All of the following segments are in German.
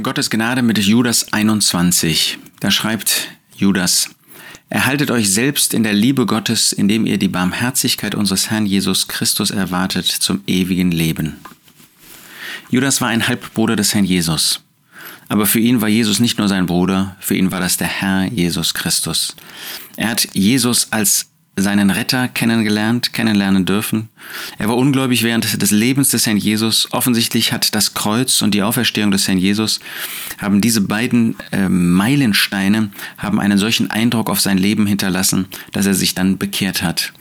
Gottes Gnade mit Judas 21. Da schreibt Judas, Erhaltet euch selbst in der Liebe Gottes, indem ihr die Barmherzigkeit unseres Herrn Jesus Christus erwartet zum ewigen Leben. Judas war ein Halbbruder des Herrn Jesus. Aber für ihn war Jesus nicht nur sein Bruder, für ihn war das der Herr Jesus Christus. Er hat Jesus als seinen Retter kennengelernt, kennenlernen dürfen. Er war ungläubig während des Lebens des Herrn Jesus. Offensichtlich hat das Kreuz und die Auferstehung des Herrn Jesus, haben diese beiden äh, Meilensteine, haben einen solchen Eindruck auf sein Leben hinterlassen, dass er sich dann bekehrt hat.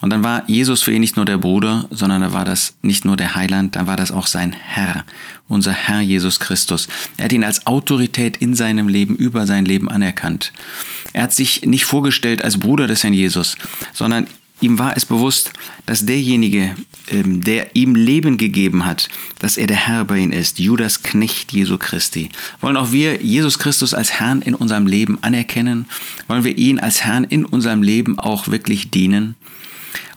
Und dann war Jesus für ihn nicht nur der Bruder, sondern er war das nicht nur der Heiland, dann war das auch sein Herr, unser Herr Jesus Christus. Er hat ihn als Autorität in seinem Leben, über sein Leben anerkannt. Er hat sich nicht vorgestellt als Bruder des Herrn Jesus, sondern ihm war es bewusst, dass derjenige, ähm, der ihm Leben gegeben hat, dass er der Herr bei ihm ist, Judas Knecht Jesu Christi. Wollen auch wir Jesus Christus als Herrn in unserem Leben anerkennen? Wollen wir ihn als Herrn in unserem Leben auch wirklich dienen?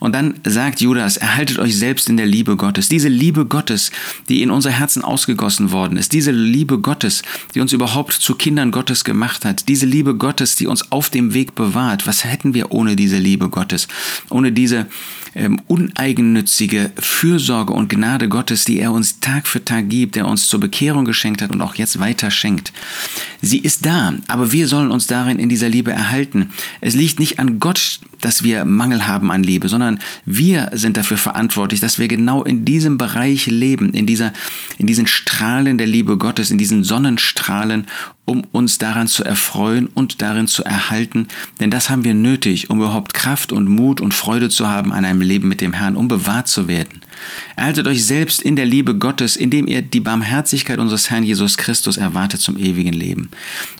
Und dann sagt Judas, erhaltet euch selbst in der Liebe Gottes. Diese Liebe Gottes, die in unser Herzen ausgegossen worden ist. Diese Liebe Gottes, die uns überhaupt zu Kindern Gottes gemacht hat. Diese Liebe Gottes, die uns auf dem Weg bewahrt. Was hätten wir ohne diese Liebe Gottes? Ohne diese ähm, uneigennützige Fürsorge und Gnade Gottes, die er uns Tag für Tag gibt, der uns zur Bekehrung geschenkt hat und auch jetzt weiter schenkt. Sie ist da, aber wir sollen uns darin in dieser Liebe erhalten. Es liegt nicht an Gott, dass wir Mangel haben an Liebe, sondern wir sind dafür verantwortlich, dass wir genau in diesem Bereich leben, in dieser, in diesen Strahlen der Liebe Gottes, in diesen Sonnenstrahlen um uns daran zu erfreuen und darin zu erhalten, denn das haben wir nötig, um überhaupt Kraft und Mut und Freude zu haben an einem Leben mit dem Herrn, um bewahrt zu werden. Erhaltet euch selbst in der Liebe Gottes, indem ihr die Barmherzigkeit unseres Herrn Jesus Christus erwartet zum ewigen Leben.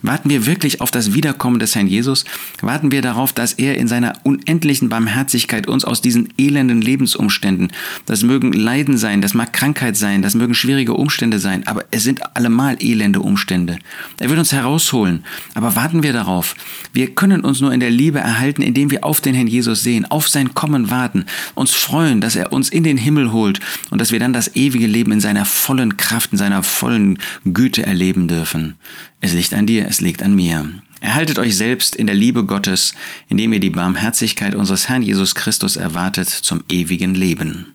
Warten wir wirklich auf das Wiederkommen des Herrn Jesus? Warten wir darauf, dass er in seiner unendlichen Barmherzigkeit uns aus diesen elenden Lebensumständen, das mögen Leiden sein, das mag Krankheit sein, das mögen schwierige Umstände sein, aber es sind allemal elende Umstände. Er wird uns herausholen. Aber warten wir darauf. Wir können uns nur in der Liebe erhalten, indem wir auf den Herrn Jesus sehen, auf sein Kommen warten, uns freuen, dass er uns in den Holt und dass wir dann das ewige Leben in seiner vollen Kraft, in seiner vollen Güte erleben dürfen. Es liegt an dir, es liegt an mir. Erhaltet euch selbst in der Liebe Gottes, indem ihr die Barmherzigkeit unseres Herrn Jesus Christus erwartet zum ewigen Leben.